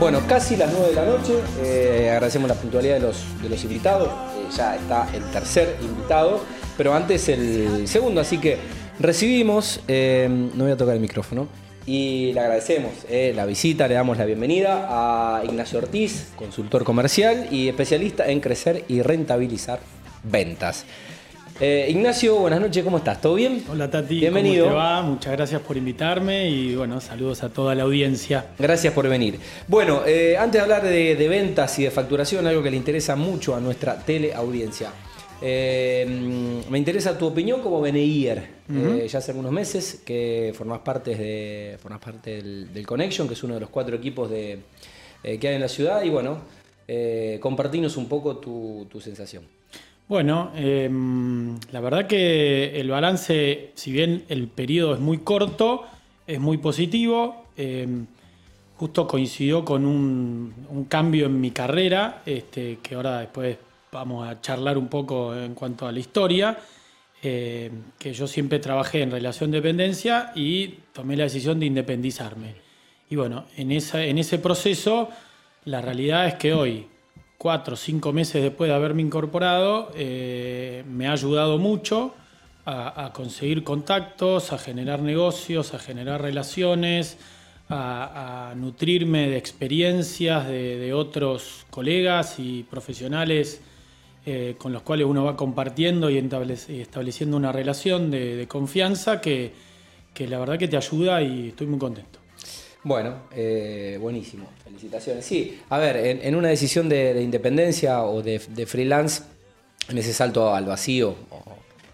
Bueno, casi las 9 de la noche. Eh, agradecemos la puntualidad de los, de los invitados. Eh, ya está el tercer invitado, pero antes el segundo, así que recibimos, eh, no voy a tocar el micrófono, y le agradecemos la visita, le damos la bienvenida a Ignacio Ortiz, consultor comercial y especialista en crecer y rentabilizar ventas. Eh, Ignacio, buenas noches, ¿cómo estás? ¿Todo bien? Hola Tati, bienvenido. ¿cómo te va? Muchas gracias por invitarme y bueno, saludos a toda la audiencia. Gracias por venir. Bueno, eh, antes de hablar de, ventas y de facturación, algo que le interesa mucho a nuestra teleaudiencia. Eh, me interesa tu opinión como BNIer. ya hace algunos meses que formas parte, de, formas parte del, Connection, que es uno de los cuatro equipos de, que hay en la ciudad. Y bueno, compartinos un poco tu sensación. Bueno, em, la verdad que el balance, si bien el periodo es muy corto, es muy positivo. Em, justo coincidió con un, cambio en mi carrera, este, que ahora después vamos a charlar un poco en cuanto a la historia, em, que yo siempre trabajé en relación de dependencia y tomé la decisión de independizarme. Y bueno, en, ese proceso, la realidad es que hoy, cuatro o cinco meses después de haberme incorporado, eh, me ha ayudado mucho a, conseguir contactos, a generar negocios, a generar relaciones, a, nutrirme de experiencias de, otros colegas y profesionales eh, con los cuales uno va compartiendo y estableciendo una relación de, confianza que, que la verdad que te ayuda y estoy muy contento. Bueno, eh, buenísimo, felicitaciones. Sí, a ver, en, una decisión de, independencia o de, freelance, en ese salto al vacío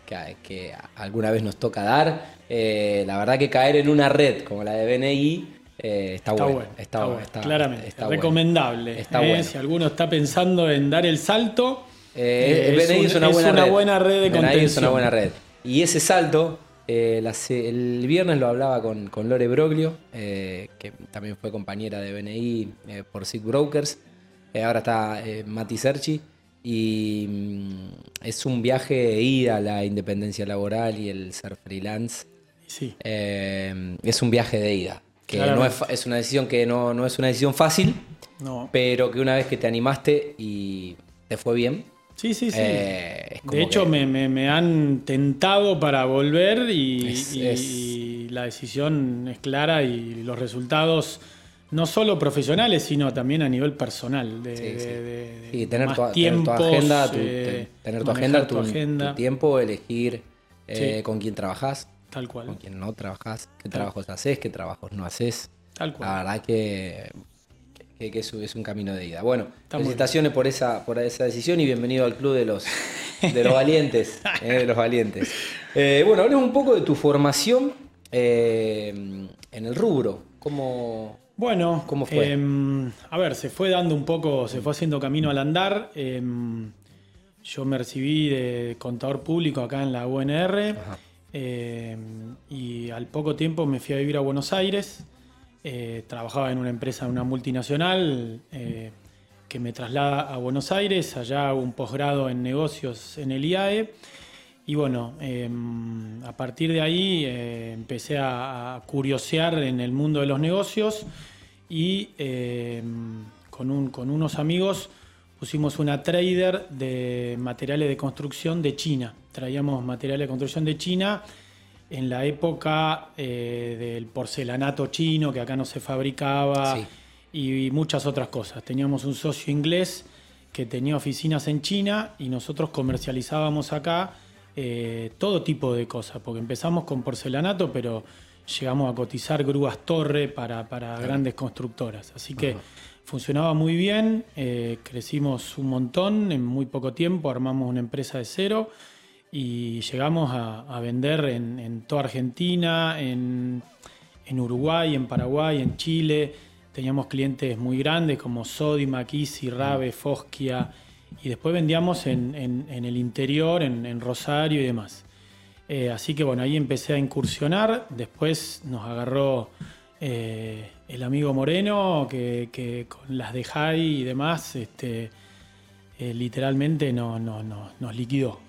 que, alguna vez nos toca dar, eh, la verdad que caer en una red como la de BNI eh, está, bueno, Está, bueno, claramente, está recomendable. Si alguno está pensando en dar el salto, BNI es, una, buena, red. de BNI es una buena red. Y ese salto eh, el viernes lo hablaba con, Lore Broglio, eh, que también fue compañera de BNI eh, por SIG Brokers. ahora está Mati Serchi. Y mm, es un viaje de ida a la independencia laboral y el ser freelance. Sí. es un viaje de ida. Que no es, una decisión que no, es una decisión fácil, pero que una vez que te animaste y te fue bien, Sí, sí, sí. Eh, de hecho, me, han tentado para volver y, la decisión es clara y los resultados, no solo profesionales, sino también a nivel personal. De, sí, tener, tu, agenda, tu, eh, tener tu agenda, tu, agenda. tiempo, elegir eh, con quién trabajas. Tal cual. Con quién no trabajas, qué trabajos haces, qué trabajos no haces. Tal cual. La verdad que que, es, un camino de ida. Bueno, felicitaciones por esa, por esa decisión y bienvenido al club de los, de los valientes. Eh, de los valientes. Eh, bueno, hablemos un poco de tu formación eh, en el rubro. ¿Cómo, bueno, ¿cómo fue? Em, a ver, se fue dando un poco, se fue haciendo camino al andar. Em, yo me recibí de contador público acá en la UNR em, y al poco tiempo me fui a vivir a Buenos Aires. Eh, trabajaba en una empresa, una multinacional, eh, que me traslada a Buenos Aires, allá hago un posgrado en negocios en el IAE. Y bueno, em, a partir de ahí eh, empecé a, curiosear en el mundo de los negocios y em, con, con unos amigos pusimos una trader de materiales de construcción de China. Traíamos materiales de construcción de China en la época eh, del porcelanato chino que acá no se fabricaba y, muchas otras cosas. Teníamos un socio inglés que tenía oficinas en China y nosotros comercializábamos acá eh, todo tipo de cosas, porque empezamos con porcelanato, pero llegamos a cotizar grúas torre para, grandes constructoras. Así que funcionaba muy bien, eh, crecimos un montón en muy poco tiempo, armamos una empresa de cero y llegamos a, vender en, toda Argentina, en, Uruguay, en Paraguay, en Chile. Teníamos clientes muy grandes como Sodimac, Easy, Rabe, Foskia y después vendíamos en, el interior, en, Rosario y demás. Eh, así que bueno, ahí empecé a incursionar, después nos agarró eh, el amigo Moreno, que, con las de Jai y demás, este, eh, literalmente no, no, nos liquidó.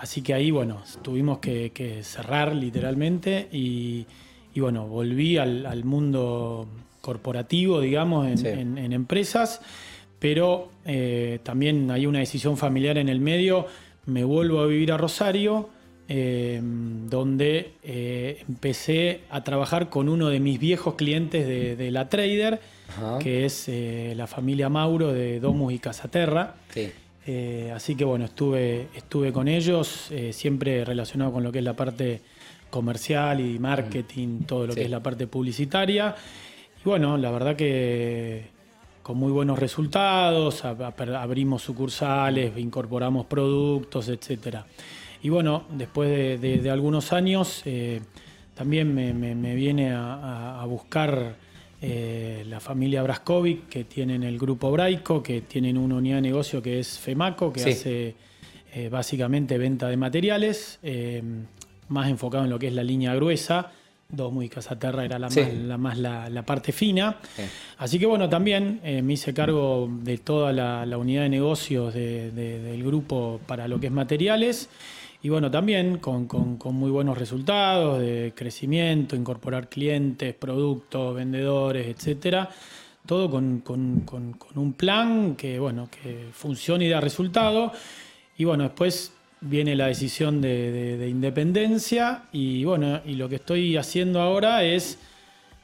Así que ahí, bueno, tuvimos que, cerrar literalmente y, bueno, volví al, mundo corporativo, digamos, en, empresas, pero eh, también hay una decisión familiar en el medio. Me vuelvo a vivir a Rosario, donde empecé a trabajar con uno de mis viejos clientes de, la Trader, que es la familia Mauro de Domus y Casaterra. Sí. Eh, así que bueno, estuve, estuve con ellos, eh, siempre relacionado con lo que es la parte comercial y marketing, todo lo que es la parte publicitaria. Y bueno, la verdad que con muy buenos resultados, abrimos sucursales, incorporamos productos, etc. Y bueno, después de, algunos años, eh, también me, viene a buscar eh, la familia Braskovic, que tienen el grupo Braico, que tienen una unidad de negocio que es FEMACO, que hace eh, básicamente venta de materiales, eh, más enfocado en lo que es la línea gruesa. Dos muy Casaterra era la más, la, parte fina. Así que bueno, también me hice cargo de toda la, unidad de negocios del grupo para lo que es materiales. Y bueno, también con, muy buenos resultados de crecimiento, incorporar clientes, productos, vendedores, etcétera. Todo con, un plan que, bueno, que funcione y da resultado. Y bueno, después viene la decisión de, de independencia. Y bueno, y lo que estoy haciendo ahora es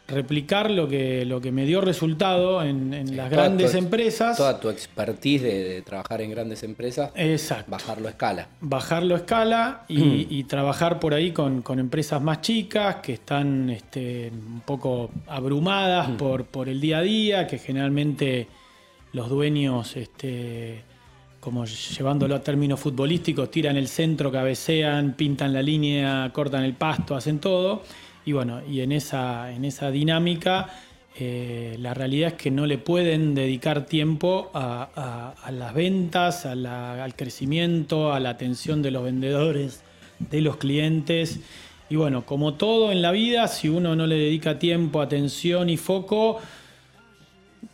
replicar lo que, lo que me dio resultado en, las grandes empresas. Toda tu expertise de, trabajar en grandes empresas. Exacto. Bajarlo a escala. Bajarlo a escala y, trabajar por ahí con, empresas más chicas que están este, un poco abrumadas por, por el día a día, que generalmente los dueños, este, como llevándolo a términos futbolísticos, tiran el centro, cabecean, pintan la línea, cortan el pasto, hacen todo y bueno, y en esa, en esa dinámica eh, la realidad es que no le pueden dedicar tiempo a, las ventas, al crecimiento, a la atención de los vendedores, de los clientes. Y bueno, como todo en la vida, si uno no le dedica tiempo, atención y foco,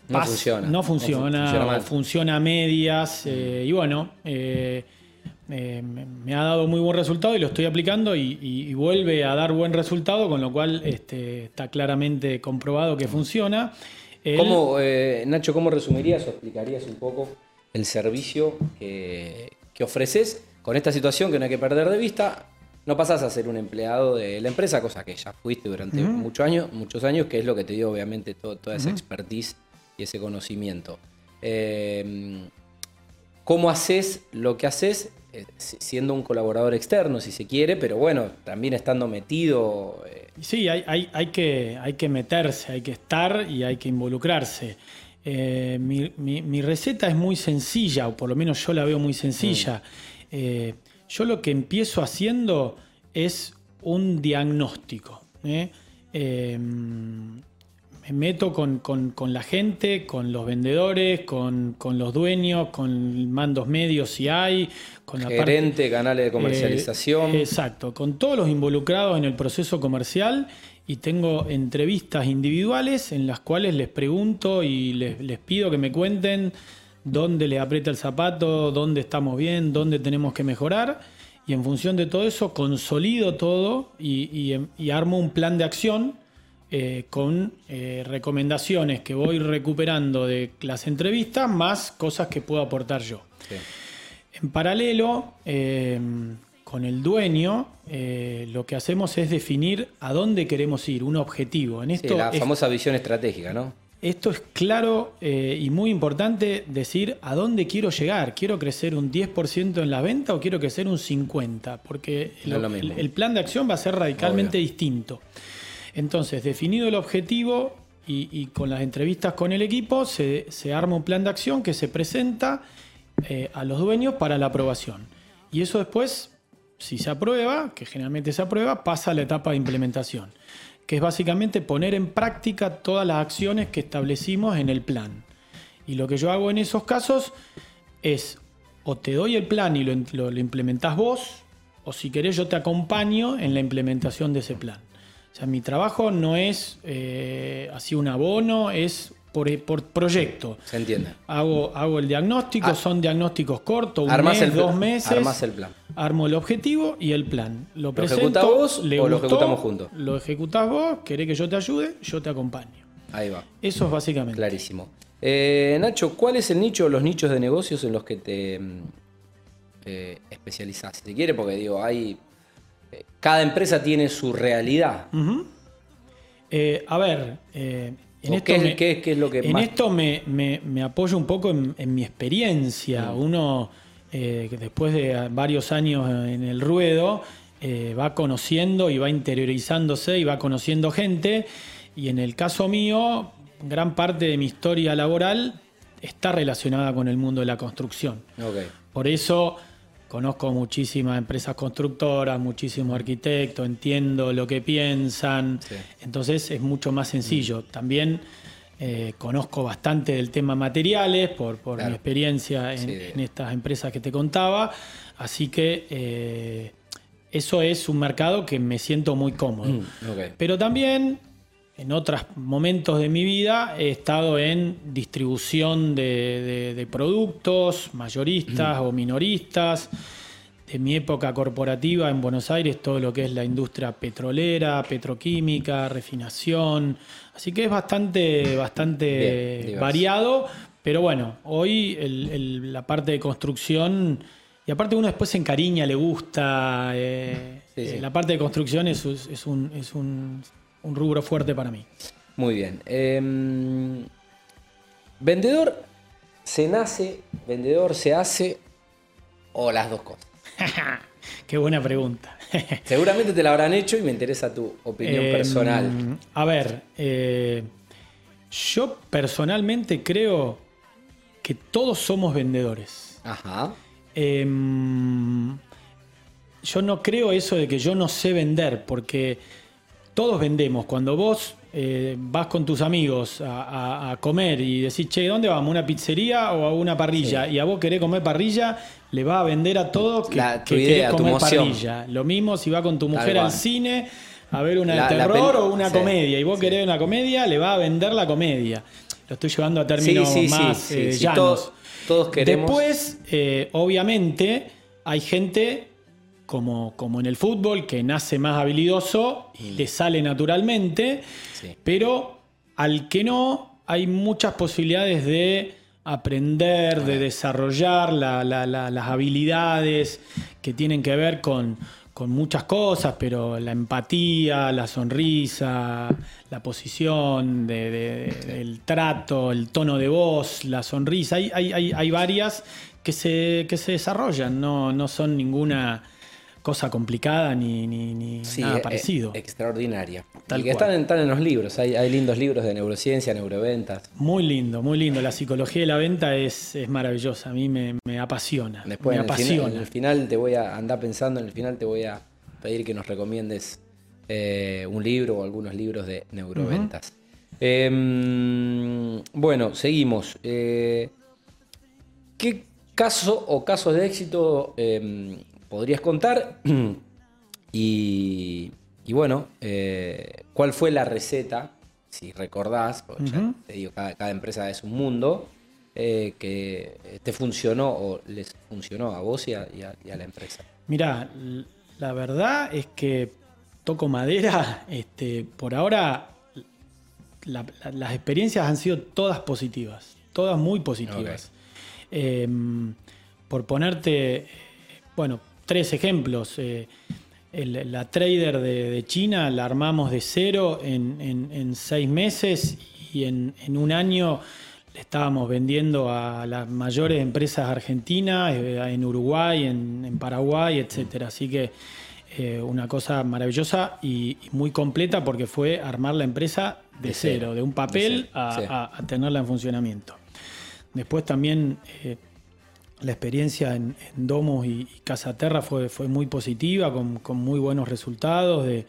no funciona. No funciona, funciona, a medias. Eh, y bueno, eh, me ha dado muy buen resultado y lo estoy aplicando y, vuelve a dar buen resultado, con lo cual este, está claramente comprobado que funciona. ¿Cómo, eh, Nacho, cómo resumirías o explicarías un poco el servicio que, ofreces con esta situación que no hay que perder de vista? No pasás a ser un empleado de la empresa, cosa que ya fuiste durante muchos años, muchos años, que es lo que te dio obviamente toda esa expertise y ese conocimiento. Eh, ¿Cómo haces lo que haces siendo un colaborador externo, si se quiere, pero bueno, también estando metido. Eh. Sí, hay, hay, que, hay que meterse, hay que estar y hay que involucrarse. Eh, mi, receta es muy sencilla, o por lo menos yo la veo muy sencilla. Mm. yo lo que empiezo haciendo es un diagnóstico me meto con, la gente, con los vendedores, con, los dueños, con mandos medios si hay, con la Gerente, canales de eh, comercialización. exacto, con todos los involucrados en el proceso comercial y tengo entrevistas individuales en las cuales les pregunto y les, pido que me cuenten dónde le aprieta el zapato, dónde estamos bien, dónde tenemos que mejorar. Y en función de todo eso consolido todo y armo un plan de acción eh, con eh, recomendaciones que voy recuperando de las entrevistas, más cosas que puedo aportar yo. En paralelo, eh, con el dueño, lo que hacemos es definir a dónde queremos ir, un objetivo. En esto la famosa visión estratégica, ¿no? Esto es claro y muy importante decir a dónde quiero llegar. ¿Quiero crecer un 10% en la venta o quiero crecer un 50%? Porque el, plan de acción va a ser radicalmente distinto. Entonces, definido el objetivo y, con las entrevistas con el equipo, se, arma un plan de acción que se presenta eh, a los dueños para la aprobación. Y eso después, si se aprueba, que generalmente se aprueba, pasa a la etapa de implementación, que es básicamente poner en práctica todas las acciones que establecimos en el plan. Y lo que yo hago en esos casos es o te doy el plan y lo, lo, implementás vos, o si querés yo te acompaño en la implementación de ese plan. O sea, mi trabajo no es eh, así un abono, es por, por, proyecto. Se entiende. Hago, hago el diagnóstico, ah. son diagnósticos cortos, un mes, dos meses. Armas el plan. Armo el objetivo y el plan. Lo, ¿Lo presento, vos o lo ejecutamos juntos? Lo ejecutás vos, querés que yo te ayude, yo te acompaño. Ahí va. Eso es básicamente. Clarísimo. Eh, Nacho, ¿cuál es el nicho o los nichos de negocios en los que te mm, eh, especializás? Si te quiere, porque digo, hay. Eh, cada empresa tiene su realidad. a ver, en esto, ¿qué, es lo que en esto me, apoyo un poco en, mi experiencia. Mm. Uno, después de varios años en el ruedo, va conociendo y va interiorizándose y va conociendo gente. Y en el caso mío, gran parte de mi historia laboral está relacionada con el mundo de la construcción. Por eso conozco muchísimas empresas constructoras, muchísimos arquitectos, entiendo lo que piensan, entonces es mucho más sencillo. También eh, conozco bastante del tema materiales por, mi experiencia en, estas empresas que te contaba, así que eh, eso es un mercado que me siento muy cómodo. Mm, Pero también en otros momentos de mi vida he estado en distribución de, productos, mayoristas o minoristas. De mi época corporativa en Buenos Aires, todo lo que es la industria petrolera, petroquímica, refinación. Así que es bastante, bastante variado. Pero bueno, hoy la parte de construcción, y aparte uno después se encariña, le gusta. Eh, eh, la parte de construcción es un un rubro fuerte para mí. Muy bien. Em, vendedor se nace, vendedor se hace o las dos cosas. Qué buena pregunta. Seguramente te la habrán hecho y me interesa tu opinión em, personal. A ver, eh, yo personalmente creo que todos somos vendedores. Ajá. Em, yo no creo eso de que yo no sé vender, porque todos vendemos. Cuando vos eh, vas con tus amigos a, comer y decís, che, ¿dónde vamos? ¿A una pizzería o a una parrilla? Y a vos querés comer parrilla, le va a vender a todos que, querés comer parrilla. Lo mismo si va con tu mujer al cine a ver una de terror o una comedia. Y vos querés una comedia, le va a vender la comedia. Lo estoy llevando a términos más eh, llanos. Todos, queremos. Después, eh, obviamente, hay gente como, como en el fútbol, que nace más habilidoso y le sale naturalmente, pero al que no, hay muchas posibilidades de aprender, de desarrollar las habilidades que tienen que ver con, muchas cosas, pero la empatía, la sonrisa, la posición, el trato, el tono de voz, la sonrisa, hay, hay, hay varias que se, que se desarrollan, no, no son ninguna cosa complicada ni, nada eh, parecido. extraordinaria. y que están en, en, los libros, hay, lindos libros de neurociencia, neuroventas. Muy lindo, muy lindo. La psicología de la venta es, maravillosa, a mí me, apasiona. Después, me en, apasiona. El final, en el final te voy a andar pensando, en el final te voy a pedir que nos recomiendes eh, un libro o algunos libros de neuroventas. Em, bueno, seguimos. Eh, ¿Qué caso o casos de éxito em, podrías contar. y, bueno, eh, ¿cuál fue la receta? Si recordás, porque te digo, cada, empresa es un mundo, eh, que te funcionó o les funcionó a vos y a, la empresa. Mirá, la verdad es que toco madera, este, por ahora las experiencias han sido todas positivas, todas muy positivas. Em, por ponerte, bueno, tres ejemplos. Eh, la trader de, China la armamos de cero en, seis meses y en, un año le estábamos vendiendo a las mayores empresas argentinas, eh, en Uruguay, en, Paraguay, etc. Así que eh, una cosa maravillosa y, muy completa porque fue armar la empresa de, cero, de un papel a, tenerla en funcionamiento. Después también la experiencia en, Domus y, Casa Terra fue, fue muy positiva, con, muy buenos resultados de,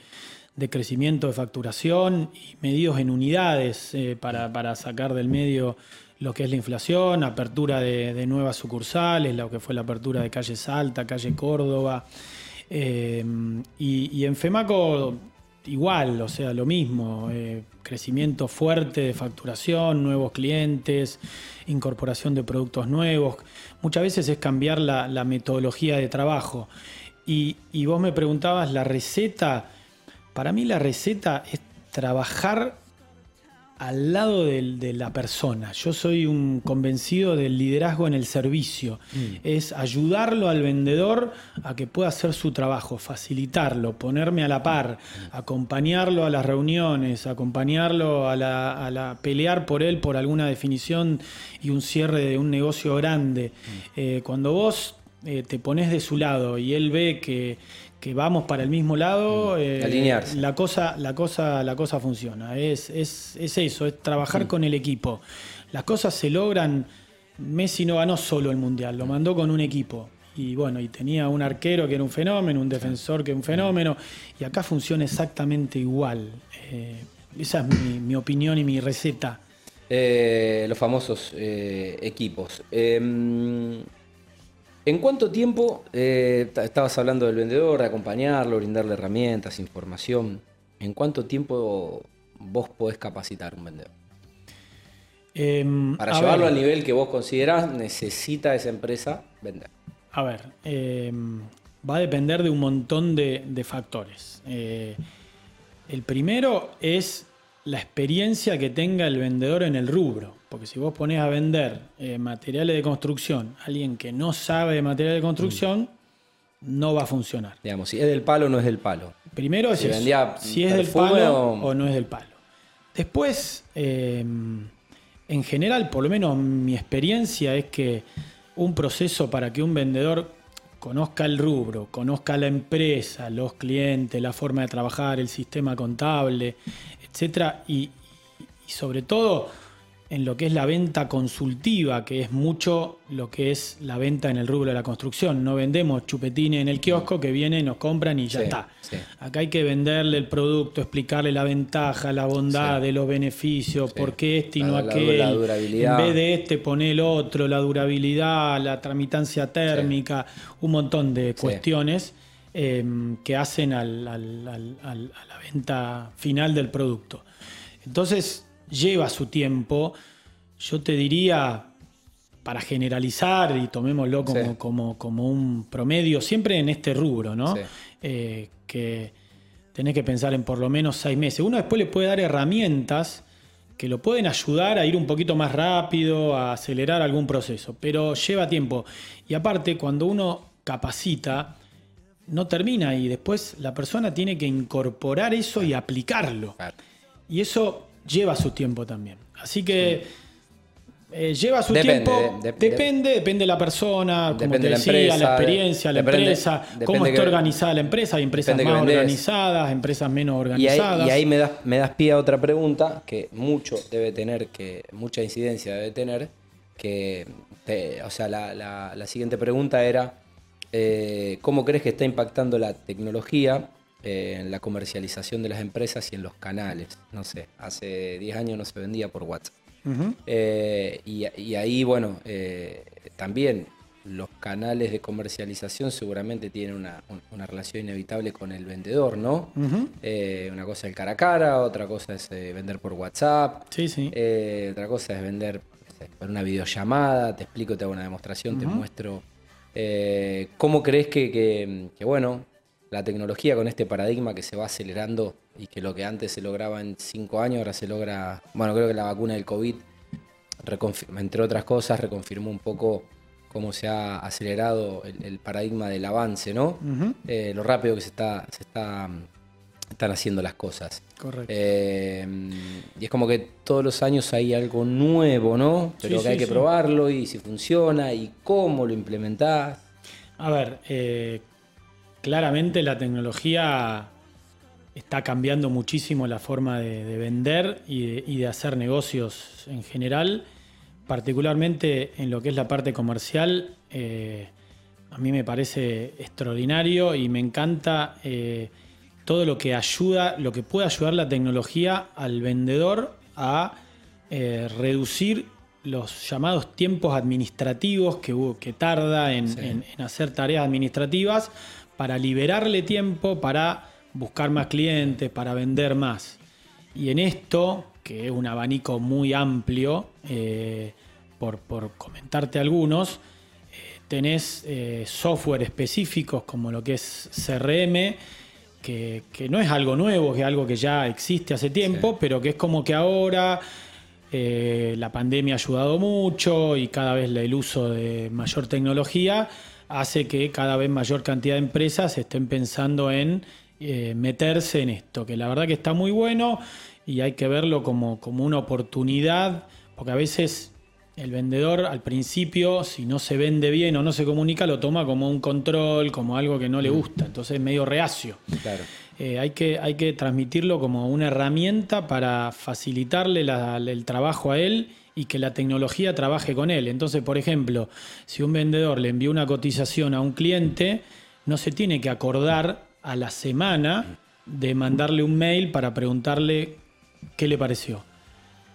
crecimiento de facturación y medidos en unidades eh, para, sacar del medio lo que es la inflación, apertura de, nuevas sucursales, lo que fue la apertura de calle Salta, calle Córdoba. Eh, y, en FEMACO igual, o sea, lo mismo, eh, crecimiento fuerte de facturación, nuevos clientes, incorporación de productos nuevos. Muchas veces es cambiar la, metodología de trabajo. Y, vos me preguntabas la receta. Para mí la receta es trabajar al lado de, la persona. Yo soy un convencido del liderazgo en el servicio. Mm. Es ayudarlo al vendedor a que pueda hacer su trabajo, facilitarlo, ponerme a la par, acompañarlo a las reuniones, acompañarlo a la, pelear por él por alguna definición y un cierre de un negocio grande. Mm. Eh, cuando vos eh, te pones de su lado y él ve que que vamos para el mismo lado, mm. eh, la cosa, la cosa, la cosa funciona. Es, es, eso, es trabajar mm. con el equipo. Las cosas se logran. Messi no ganó solo el mundial, lo mandó con un equipo. Y bueno, y tenía un arquero que era un fenómeno, un defensor que era un fenómeno, y acá funciona exactamente igual. Eh, esa es mi, opinión y mi receta. Eh, los famosos equipos. ¿En cuánto tiempo, eh, estabas hablando del vendedor, de acompañarlo, brindarle herramientas, información, ¿en cuánto tiempo vos podés capacitar un vendedor? Em, Para llevarlo al nivel que vos considerás, necesita esa empresa vender. A ver, em, va a depender de un montón de, factores. Eh, el primero es la experiencia que tenga el vendedor en el rubro. Porque si vos pones a vender eh, materiales de construcción a alguien que no sabe de materiales de construcción, no va a funcionar. Digamos, si es del palo o no es del palo. Primero es si es del palo o... no es del palo. Después, eh, en general, por lo menos mi experiencia es que un proceso para que un vendedor conozca el rubro, conozca la empresa, los clientes, la forma de trabajar, el sistema contable, etcétera, y sobre todo en lo que es la venta consultiva, que es mucho lo que es la venta en el rubro de la construcción. No vendemos chupetines en el kiosco que vienen, nos compran y ya está. Acá hay que venderle el producto, explicarle la ventaja, la bondad de los beneficios, por qué este y no aquel. La. En vez de este, pone el otro, la durabilidad, la tramitancia térmica, un montón de cuestiones. Em, que hacen a la venta final del producto. Entonces, lleva su tiempo. Yo te diría, para generalizar y tomémoslo como, como, un promedio, siempre en este rubro, ¿no? Eh, que tenés que pensar en por lo menos seis meses. Uno después le puede dar herramientas que lo pueden ayudar a ir un poquito más rápido, a acelerar algún proceso, pero lleva tiempo. Y aparte, cuando uno capacita, no termina y después la persona tiene que incorporar eso y aplicarlo. Y eso lleva su tiempo también. Así que eh, lleva su tiempo. depende, depende de la persona, como te decía, la, experiencia, la empresa, cómo está organizada la empresa. Hay empresas más organizadas, empresas menos organizadas. Y ahí, me, das, me das pie a otra pregunta que mucho debe tener, que mucha incidencia debe tener. Que, o sea, la, siguiente pregunta era, eh, ¿cómo crees que está impactando la tecnología eh, en la comercialización de las empresas y en los canales. No sé, hace 10 años no se vendía por WhatsApp. Eh, y, ahí, bueno, eh, también los canales de comercialización seguramente tienen una, relación inevitable con el vendedor, ¿no? una cosa es el cara a cara, otra cosa es vender por WhatsApp, sí, sí. otra cosa es vender por una videollamada, te explico, te hago una demostración, te muestro. ¿Cómo crees que, que, bueno, la tecnología con este paradigma que se va acelerando y que lo que antes se lograba en cinco años ahora se logra, bueno, creo que la vacuna del COVID, entre otras cosas, reconfirmó un poco cómo se ha acelerado el, paradigma del avance, ¿no? Eh, lo rápido que se está, se está están haciendo las cosas. Correcto. Eh, y es como que todos los años hay algo nuevo, ¿no? Pero que hay que probarlo y si funciona y cómo lo implementás. A ver, eh, claramente la tecnología está cambiando muchísimo la forma de, vender y de, hacer negocios en general, particularmente en lo que es la parte comercial. Eh, a mí me parece extraordinario y me encanta eh, todo lo que ayuda, lo que puede ayudar la tecnología al vendedor a eh, reducir los llamados tiempos administrativos que, que tarda en hacer tareas administrativas para liberarle tiempo para buscar más clientes, para vender más. Y en esto, que es un abanico muy amplio, eh, por, comentarte algunos, eh, tenés eh, software específicos como lo que es CRM, que, no es algo nuevo, que es algo que ya existe hace tiempo, pero que es como que ahora la pandemia ha ayudado mucho y cada vez el uso de mayor tecnología hace que cada vez mayor cantidad de empresas estén pensando en eh, meterse en esto, que la verdad que está muy bueno y hay que verlo como, como una oportunidad, porque a veces el vendedor al principio, si no se vende bien o no se comunica, lo toma como un control, como algo que no le mm. gusta, entonces es medio reacio. Eh, hay, que, hay que transmitirlo como una herramienta para facilitarle el trabajo a él y que la tecnología trabaje con él. Entonces, por ejemplo, si un vendedor le envía una cotización a un cliente, no se tiene que acordar a la semana de mandarle un mail para preguntarle qué le pareció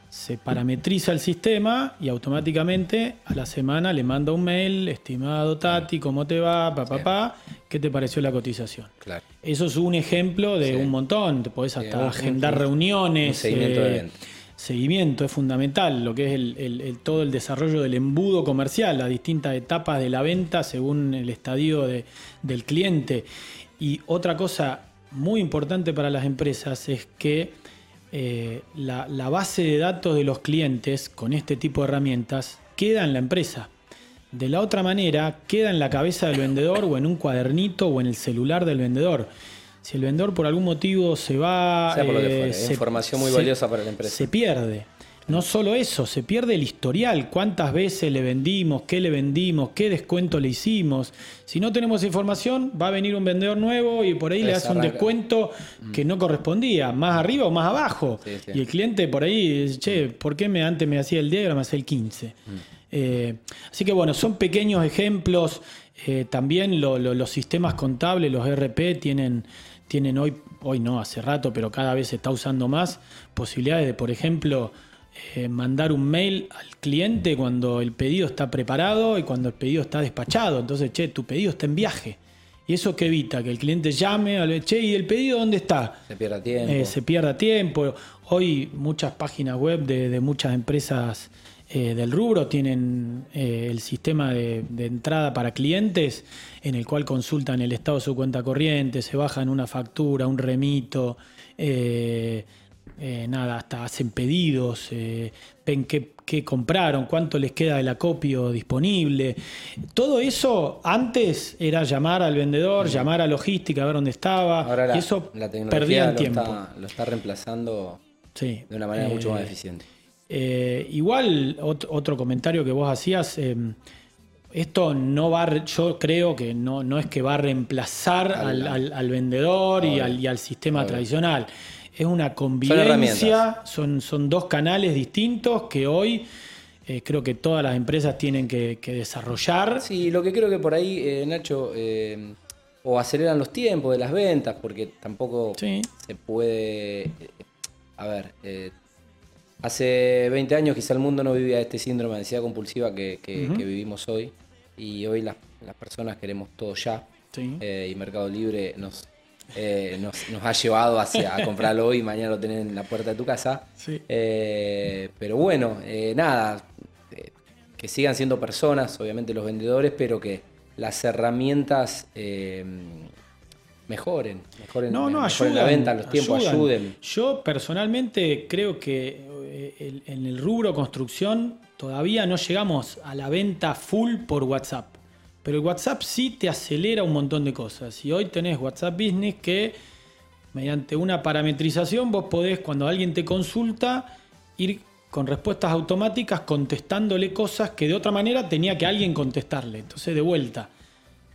se parametriza el sistema y automáticamente a la semana le manda un mail, estimado Tati, ¿cómo te va? Pa, pa, ¿Qué te pareció la cotización? Claro. Eso es un ejemplo de un montón. Te podés hasta agendar reuniones. seguimiento eh, Seguimiento es fundamental, lo que es todo el desarrollo del embudo comercial, las distintas etapas de la venta según el estadio del cliente. Y otra cosa muy importante para las empresas es que eh, la, base de datos de los clientes con este tipo de herramientas queda en la empresa. De la otra manera, queda en la cabeza del vendedor o en un cuadernito o en el celular del vendedor. Si el vendedor por algún motivo se va... Eh, información muy valiosa para la empresa. Se pierde. No solo eso, se pierde el historial, cuántas veces le vendimos, qué le vendimos, qué descuento le hicimos. Si no tenemos información, va a venir un vendedor nuevo y por ahí le hace un descuento mm. que no correspondía, más arriba o más abajo. Y el cliente por ahí dice, che, ¿por qué me, antes me hacía el 10 y ahora me hace el 15? Mm. Eh, así que bueno, son pequeños ejemplos. Eh, también los sistemas contables, los RP, tienen, tienen hoy, hoy no, hace rato, pero cada vez se está usando más posibilidades de, por ejemplo, eh, mandar un mail al cliente cuando el pedido está preparado y cuando el pedido está despachado. Entonces, che, tu pedido está en viaje. Y eso que evita que el cliente llame, che, ¿y el pedido dónde está? Se pierda tiempo. Eh, se pierda tiempo. Hoy muchas páginas web de, muchas empresas eh, del rubro tienen el sistema de, de, entrada para clientes en el cual consultan el estado de su cuenta corriente, se bajan una factura, un remito. Eh, nada, hasta hacen pedidos, eh, ven qué, compraron, cuánto les queda del acopio disponible. Todo eso antes era llamar al vendedor, llamar a logística, a ver dónde estaba. Ahora y eso la tecnología tiempo. lo está reemplazando de una manera mucho más eh, igual, otro comentario que vos hacías esto no va, yo creo que no, no es que va a reemplazar al, vendedor y al, y al, sistema tradicional. Es una convivencia, son, son, dos canales distintos que hoy eh, creo que todas las empresas tienen que, desarrollar. Sí, lo que creo que por ahí, eh, Nacho, eh, o aceleran los tiempos de las ventas, porque tampoco se puede... a ver, hace 20 años quizá el mundo no vivía este síndrome de ansiedad compulsiva que, vivimos hoy, y hoy las, personas queremos todo ya. y Mercado Libre nos eh, nos, ha llevado hacia, a comprarlo hoy y mañana lo tenés en la puerta de tu casa. Eh, pero bueno, eh, nada, que sigan siendo personas, obviamente los vendedores, pero que las herramientas mejoren, mejoren, no, no, la venta, los tiempos ayuden. Yo personalmente creo que en el rubro construcción todavía no llegamos a la venta full por WhatsApp. Pero el WhatsApp sí te acelera un montón de cosas. Y hoy tenés WhatsApp Business que mediante una parametrización vos podés, cuando alguien te consulta, ir con respuestas automáticas contestándole cosas que de otra manera tenía que alguien contestarle. Entonces, de vuelta,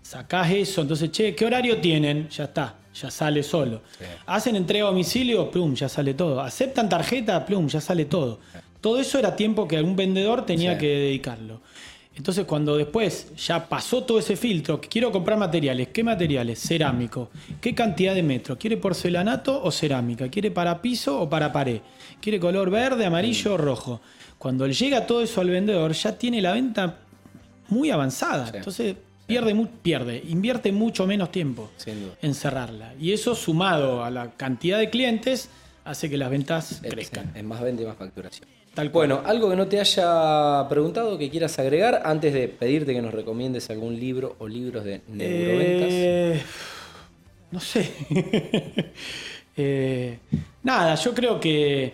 sacás eso, entonces, che, ¿qué horario tienen? Ya está, ya sale solo. Hacen entrega a domicilio, plum, ya sale todo. Aceptan tarjeta, plum, ya sale todo. Todo eso era tiempo que algún vendedor tenía que dedicarlo. Entonces, cuando después ya pasó todo ese filtro, quiero comprar materiales, ¿qué materiales? Cerámico. ¿Qué cantidad de metros? ¿Quiere porcelanato o cerámica? ¿Quiere para piso o para pared? ¿Quiere color verde, amarillo o rojo? Cuando llega todo eso al vendedor, ya tiene la venta muy avanzada. Entonces, pierde, pierde, invierte mucho menos tiempo en cerrarla. Y eso sumado a la cantidad de clientes hace que las ventas crezcan. Es más venta y más facturación. Bueno, algo que no te haya preguntado que quieras agregar antes de pedirte que nos recomiendes algún libro o libros de neuroventas. Eh, no sé. Eh, nada, yo creo que,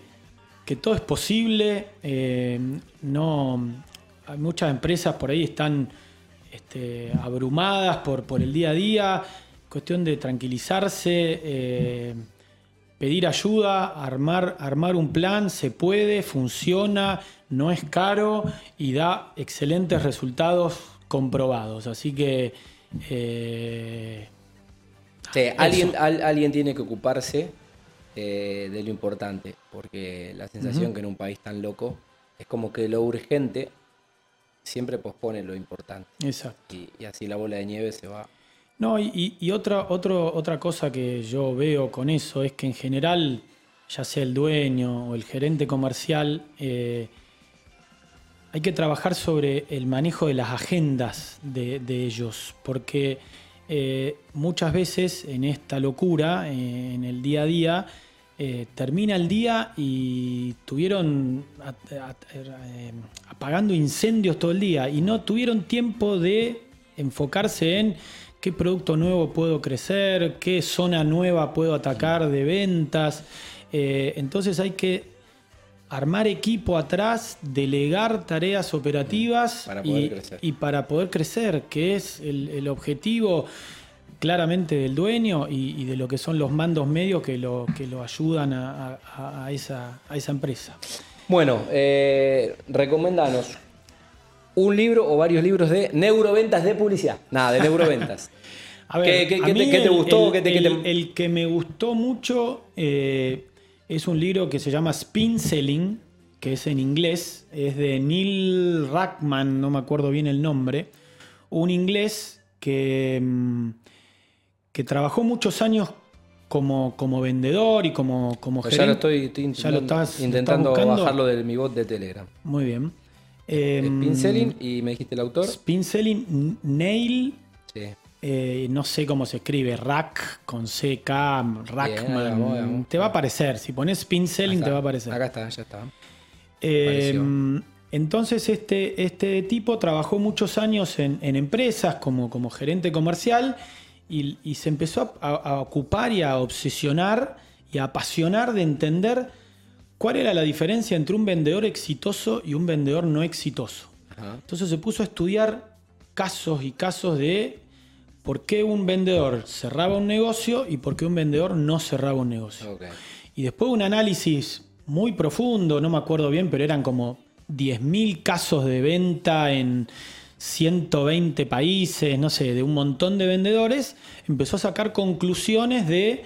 todo es posible. Eh, no, hay muchas empresas por ahí están este, abrumadas por, por el día a día. Cuestión de tranquilizarse, eh, pedir ayuda, armar, armar un plan, se puede, funciona, no es caro y da excelentes resultados comprobados. Así que alguien, alguien tiene que ocuparse eh, de lo importante, porque la sensación que en un país tan loco es como que lo urgente siempre pospone lo importante. Exacto. Y, así la bola de nieve se va. No, y, otra, otra cosa que yo veo con eso es que en general, ya sea el dueño o el gerente comercial, eh, hay que trabajar sobre el manejo de las agendas de, de ellos, porque eh, muchas veces en esta locura, eh, en el día a día, eh, termina el día y tuvieron apagando incendios todo el día y no tuvieron tiempo de enfocarse en qué producto nuevo puedo crecer, qué zona nueva puedo atacar de ventas. entonces hay que armar equipo atrás, delegar tareas operativas y, para poder crecer, que es el, objetivo claramente del dueño y, de lo que son los mandos medios que lo, que lo ayudan a, esa, empresa. Bueno, eh, recomendanos un libro o varios libros de neuroventas de publicidad. Nada, de neuroventas. a ver, ¿Qué, te gustó? El, que me gustó mucho eh, es un libro que se llama Spin Selling, que es en inglés, es de Neil Rackman, no me acuerdo bien el nombre, un inglés que, mm, que trabajó muchos años como, como vendedor y como, como gerente. Ya lo estoy, ya lo estás, intentando bajarlo de mi bot de Telegram. Muy bien. Spin Selling y me dijiste el autor. Spin Selling, Neil sí. Eh, no sé cómo se escribe, Rack con CK, Rackman. Te va a aparecer. Si pones Spin Selling, te va a aparecer. Acá está, ya está. Eh, entonces, este, este tipo trabajó muchos años en, empresas como, como, gerente comercial y, se empezó a, ocupar y a obsesionar y a apasionar de entender cuál era la diferencia entre un vendedor exitoso y un vendedor no exitoso. Entonces se puso a estudiar casos y casos de por qué un vendedor cerraba un negocio y por qué un vendedor no cerraba un negocio. Y después un análisis muy profundo, no me acuerdo bien, pero eran como 10.000 casos de venta en 120 países, no sé, de un montón de vendedores, empezó a sacar conclusiones de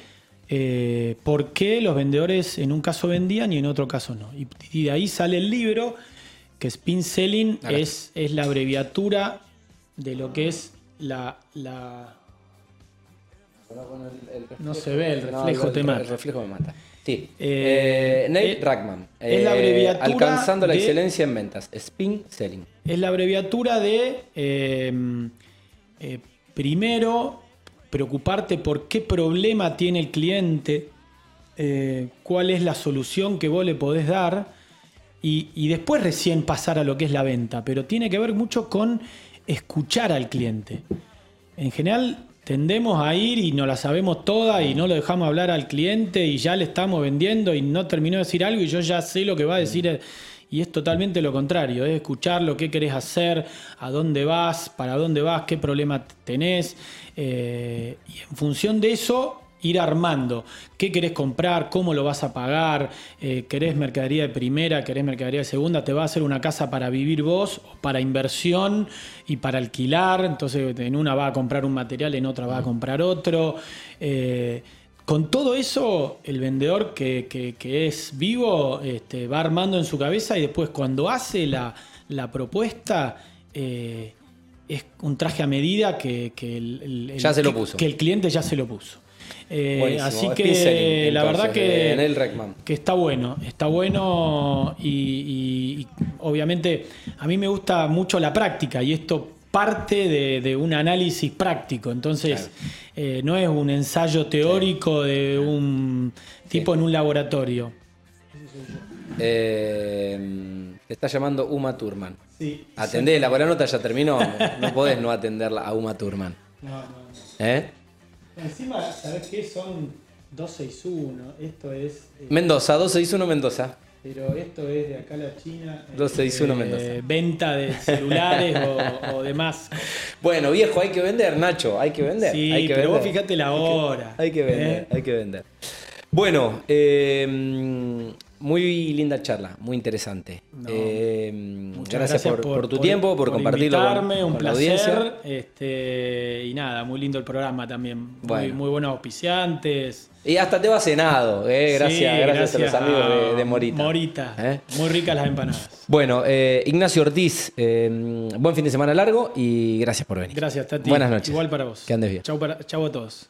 eh, por qué los vendedores en un caso vendían y en otro caso no. Y, de ahí sale el libro, que Spin Selling es, es la abreviatura de lo que es la, no se ve, el reflejo te mata. El reflejo me mata. Sí. Eh, eh Nate eh, Rackman. es la abreviatura alcanzando la excelencia en ventas. Spin Selling. Es la abreviatura de primero preocuparte por qué problema tiene el cliente, cuál es la solución que vos le podés dar y, y después recién pasar a lo que es la venta. Pero tiene que ver mucho con escuchar al cliente. En general tendemos a ir y no la sabemos toda y no lo dejamos hablar al cliente y ya le estamos vendiendo y no terminó de decir algo y yo ya sé lo que va a decir. Y es totalmente lo contrario, es escucharlo, qué querés hacer, a dónde vas, para dónde vas, qué problema tenés. Eh, y en función de eso, ir armando. ¿Qué querés comprar? ¿Cómo lo vas a pagar? Eh, ¿Querés mercadería de primera? ¿Querés mercadería de segunda? ¿Te va a hacer una casa para vivir vos? ¿Para inversión y para alquilar? Entonces en una va a comprar un material, en otra va a comprar otro. Eh, con todo eso, el vendedor que, es vivo este, va armando en su cabeza y después cuando hace la, propuesta... Eh, es un traje a medida que, el, ya se lo puso. que el cliente ya se lo puso. Eh, así que la verdad que, que está bueno, está bueno y, obviamente a mí me gusta mucho la práctica y esto parte de, un análisis práctico, entonces eh, no es un ensayo teórico de un tipo en un laboratorio. Eh, te está llamando Uma Thurman. Sí. Atendela, la nota ya terminó. No podés no atenderla a Uma Thurman. No, no. ¿Eh? Encima, ¿sabes qué? Son 261. Esto es. Eh, Mendoza, 261 Mendoza. Pero esto es de acá a la China. 261 eh, Mendoza. Venta de celulares o, demás. Bueno, viejo, hay que vender, Nacho, hay que vender. Sí, hay que pero vos fíjate la hora. Hay que, vender, ¿eh? hay que vender. Bueno, eh, muy linda charla, muy interesante. Eh, gracias, por, tu tiempo, por, compartirlo con, un placer, Este, y nada, muy lindo el programa también. Muy, muy buenos auspiciantes. Y hasta te va cenado, eh, gracias, gracias, a los amigos de, Morita. Morita, eh. muy ricas las empanadas. Bueno, Ignacio Ortiz, buen fin de semana largo y gracias por venir. Gracias, Tati. Buenas noches. Igual para vos. Que andes bien. Chau, para, chau a todos.